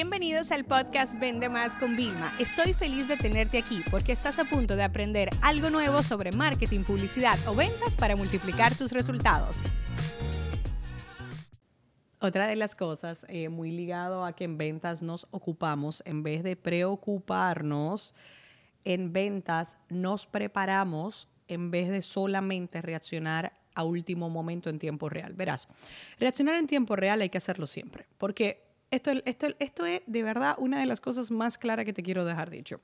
Bienvenidos al podcast Vende Más con Vilma. Estoy feliz de tenerte aquí porque estás a punto de aprender algo nuevo sobre marketing, publicidad o ventas para multiplicar tus resultados. Otra de las cosas eh, muy ligado a que en ventas nos ocupamos, en vez de preocuparnos, en ventas nos preparamos en vez de solamente reaccionar a último momento en tiempo real. Verás, reaccionar en tiempo real hay que hacerlo siempre, porque esto, esto, esto es de verdad una de las cosas más claras que te quiero dejar dicho.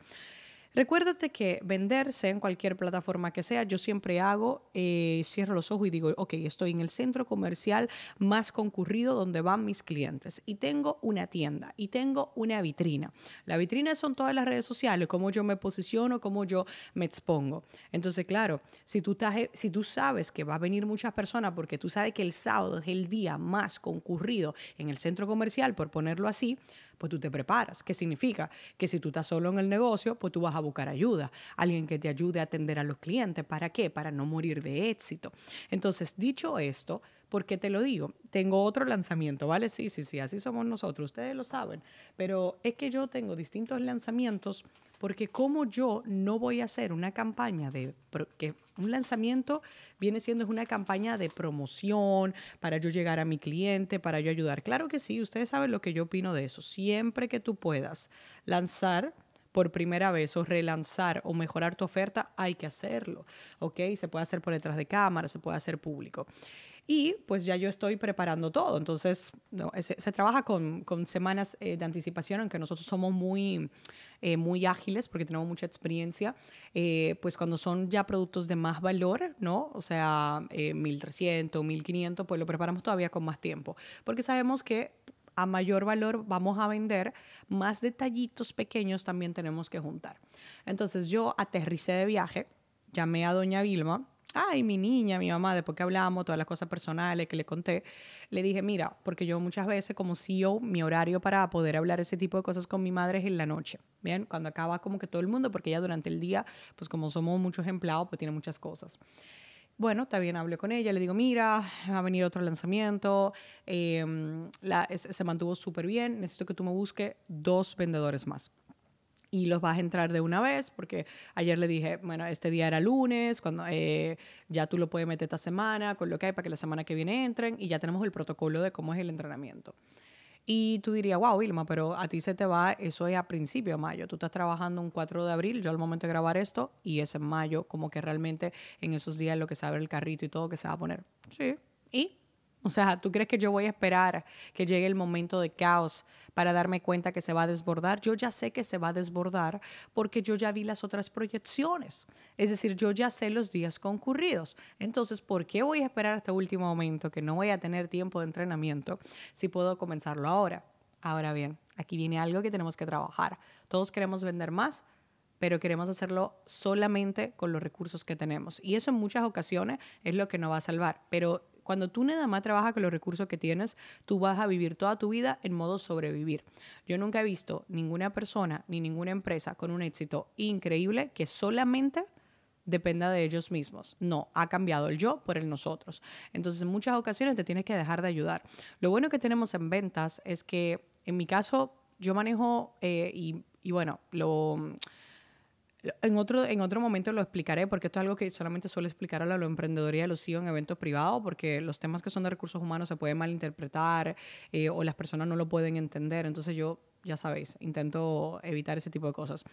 Recuérdate que venderse en cualquier plataforma que sea, yo siempre hago, eh, cierro los ojos y digo, ok, estoy en el centro comercial más concurrido donde van mis clientes y tengo una tienda y tengo una vitrina. La vitrina son todas las redes sociales, cómo yo me posiciono, cómo yo me expongo. Entonces, claro, si tú, estás, si tú sabes que va a venir muchas personas porque tú sabes que el sábado es el día más concurrido en el centro comercial, por ponerlo así, pues tú te preparas. ¿Qué significa? Que si tú estás solo en el negocio, pues tú vas a buscar ayuda, alguien que te ayude a atender a los clientes. ¿Para qué? Para no morir de éxito. Entonces, dicho esto, ¿por qué te lo digo? Tengo otro lanzamiento, ¿vale? Sí, sí, sí, así somos nosotros, ustedes lo saben. Pero es que yo tengo distintos lanzamientos porque como yo no voy a hacer una campaña de que un lanzamiento viene siendo una campaña de promoción para yo llegar a mi cliente, para yo ayudar. Claro que sí, ustedes saben lo que yo opino de eso. Siempre que tú puedas lanzar por primera vez o relanzar o mejorar tu oferta, hay que hacerlo, ¿ok? Se puede hacer por detrás de cámara, se puede hacer público. Y pues ya yo estoy preparando todo. Entonces, se, trabaja con, semanas eh, de anticipación, aunque nosotros somos muy, eh, muy ágiles porque tenemos mucha experiencia. Eh, pues cuando son ya productos de más valor, ¿no? O sea, 1300, 1500, pues lo preparamos todavía con más tiempo. Porque sabemos que a mayor valor vamos a vender, más detallitos pequeños también tenemos que juntar. Entonces yo aterricé de viaje, llamé a doña Vilma ay, mi niña, mi mamá, después que hablamos, todas las cosas personales que le conté, le dije, mira, porque yo muchas veces como CEO, mi horario para poder hablar ese tipo de cosas con mi madre es en la noche, ¿bien? Cuando acaba como que todo el mundo, porque ella durante el día, pues como somos muchos empleados, pues tiene muchas cosas. Bueno, también hablé con ella, le digo, mira, va a venir otro lanzamiento, em, se mantuvo súper bien, necesito que tú me busques dos vendedores más y los vas a entrar de una vez, porque ayer le dije, bueno, este día era lunes, cuando eh, ya tú lo puedes meter esta semana, con lo que hay para que la semana que viene entren, y ya tenemos el protocolo de cómo es el entrenamiento. Y tú dirías, wow, Vilma, pero a ti se te va, eso es a principio de mayo. Tú estás trabajando un 4 de abril, yo al momento de grabar esto, y es en mayo, como que realmente en esos días lo que se abre el carrito y todo que se va a poner. Sí. ¿Y? O sea, ¿tú crees que yo voy a esperar que llegue el momento de caos para darme cuenta que se va a desbordar? Yo ya sé que se va a desbordar porque yo ya vi las otras proyecciones. Es decir, yo ya sé los días concurridos. Entonces, ¿por qué voy a esperar hasta último momento que no voy a tener tiempo de entrenamiento si puedo comenzarlo ahora? Ahora bien, aquí viene algo que tenemos que trabajar. Todos queremos vender más, pero queremos hacerlo solamente con los recursos que tenemos. Y eso en muchas ocasiones es lo que nos va a salvar. Pero cuando tú nada más trabajas con los recursos que tienes, tú vas a vivir toda tu vida en modo sobrevivir. Yo nunca he visto ninguna persona ni ninguna empresa con un éxito increíble que solamente dependa de ellos mismos. No, ha cambiado el yo por el nosotros. Entonces, en muchas ocasiones te tienes que dejar de ayudar. Lo bueno que tenemos en ventas es que, en mi caso, yo manejo eh, y, y bueno, lo en otro, en otro momento lo explicaré porque esto es algo que solamente suelo explicar a la emprendedoría de los CEO en eventos privados porque los temas que son de recursos humanos se pueden malinterpretar eh, o las personas no lo pueden entender. Entonces yo, ya sabéis, intento evitar ese tipo de cosas.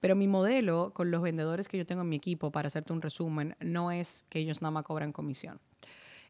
Pero mi modelo con los vendedores que yo tengo en mi equipo, para hacerte un resumen, no es que ellos nada más cobran comisión.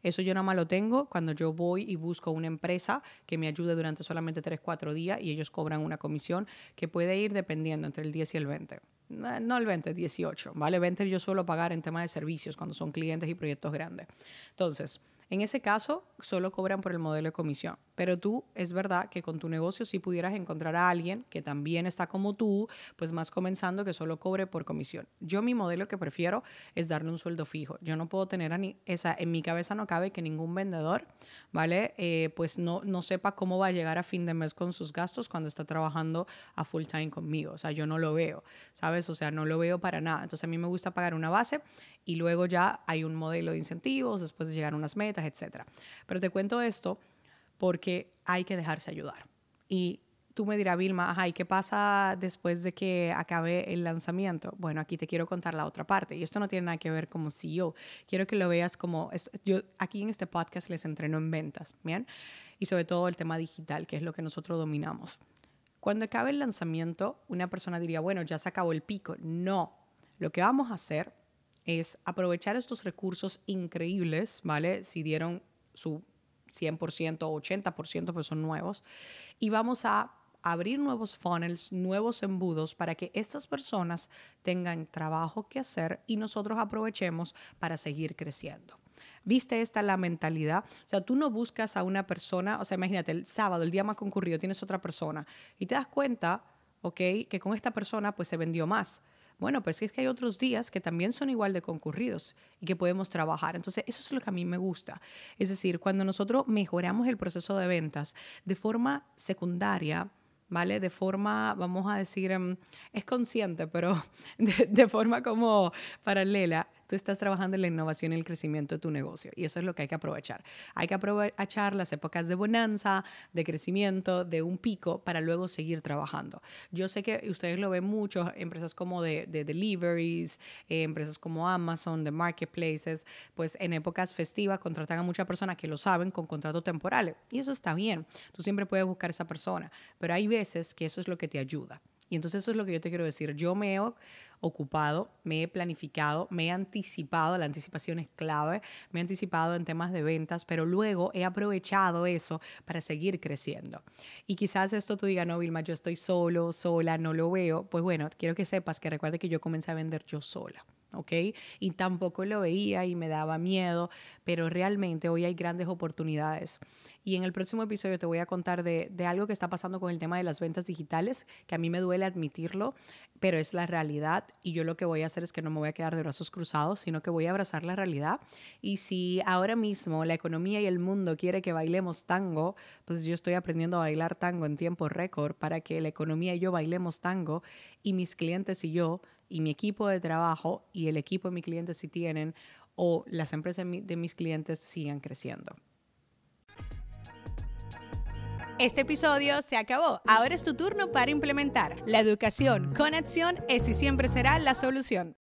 Eso yo nada más lo tengo cuando yo voy y busco una empresa que me ayude durante solamente 3, 4 días y ellos cobran una comisión que puede ir dependiendo entre el 10 y el 20. Eh, no el 20, 18, ¿vale? 20 yo suelo pagar en tema de servicios cuando son clientes y proyectos grandes. Entonces, en ese caso, solo cobran por el modelo de comisión. Pero tú, es verdad que con tu negocio si pudieras encontrar a alguien que también está como tú, pues más comenzando que solo cobre por comisión. Yo mi modelo que prefiero es darle un sueldo fijo. Yo no puedo tener a ni, esa, en mi cabeza no cabe que ningún vendedor, ¿vale? Eh, pues no, no sepa cómo va a llegar a fin de mes con sus gastos cuando está trabajando a full time conmigo. O sea, yo no lo veo, ¿sabes? O sea, no lo veo para nada. Entonces a mí me gusta pagar una base y luego ya hay un modelo de incentivos, después de llegar a unas metas, etc. Pero te cuento esto porque hay que dejarse ayudar. Y tú me dirás, Vilma, ajá, ¿y qué pasa después de que acabe el lanzamiento? Bueno, aquí te quiero contar la otra parte. Y esto no tiene nada que ver como CEO. Quiero que lo veas como, yo aquí en este podcast les entreno en ventas, ¿bien? Y sobre todo el tema digital, que es lo que nosotros dominamos. Cuando acabe el lanzamiento, una persona diría, bueno, ya se acabó el pico. No, lo que vamos a hacer es aprovechar estos recursos increíbles, ¿vale? Si dieron su 100% o 80%, pues son nuevos, y vamos a abrir nuevos funnels, nuevos embudos para que estas personas tengan trabajo que hacer y nosotros aprovechemos para seguir creciendo. ¿Viste esta la mentalidad? O sea, tú no buscas a una persona, o sea, imagínate, el sábado, el día más concurrido, tienes otra persona y te das cuenta, ¿ok? Que con esta persona pues se vendió más. Bueno, pero es que hay otros días que también son igual de concurridos y que podemos trabajar. Entonces, eso es lo que a mí me gusta. Es decir, cuando nosotros mejoramos el proceso de ventas de forma secundaria, ¿vale? De forma, vamos a decir, em, es consciente, pero de, forma como paralela, tú estás trabajando en la innovación y el crecimiento de tu negocio. Y eso es lo que hay que aprovechar. Hay que aprovechar las épocas de bonanza, de crecimiento, de un pico, para luego seguir trabajando. Yo sé que ustedes lo ven mucho, empresas como de, deliveries, eh, empresas como Amazon, de marketplaces, pues en épocas festivas contratan a muchas personas que lo saben con contratos temporales. Y eso está bien. Tú siempre puedes buscar esa persona. Pero hay veces que eso es lo que te ayuda. Y entonces eso es lo que yo te quiero decir. Yo me he ocupado, me he planificado, me he anticipado, la anticipación es clave, me he anticipado en temas de ventas, pero luego he aprovechado eso para seguir creciendo. Y quizás esto tú digas, no, Vilma, yo estoy solo, sola, no lo veo. Pues bueno, quiero que sepas que recuerde que yo comencé a vender yo sola. ¿Ok? Y tampoco lo veía y me daba miedo, pero realmente hoy hay grandes oportunidades. Y en el próximo episodio te voy a contar de, algo que está pasando con el tema de las ventas digitales, que a mí me duele admitirlo, pero es la realidad y yo lo que voy a hacer es que no me voy a quedar de brazos cruzados, sino que voy a abrazar la realidad. Y si ahora mismo la economía y el mundo quiere que bailemos tango, pues yo estoy aprendiendo a bailar tango en tiempo récord para que la economía y yo bailemos tango y mis clientes y yo y mi equipo de trabajo y el equipo de mis clientes si tienen o las empresas de mis clientes sigan creciendo. Este episodio se acabó. Ahora es tu turno para implementar. La educación con acción es y siempre será la solución.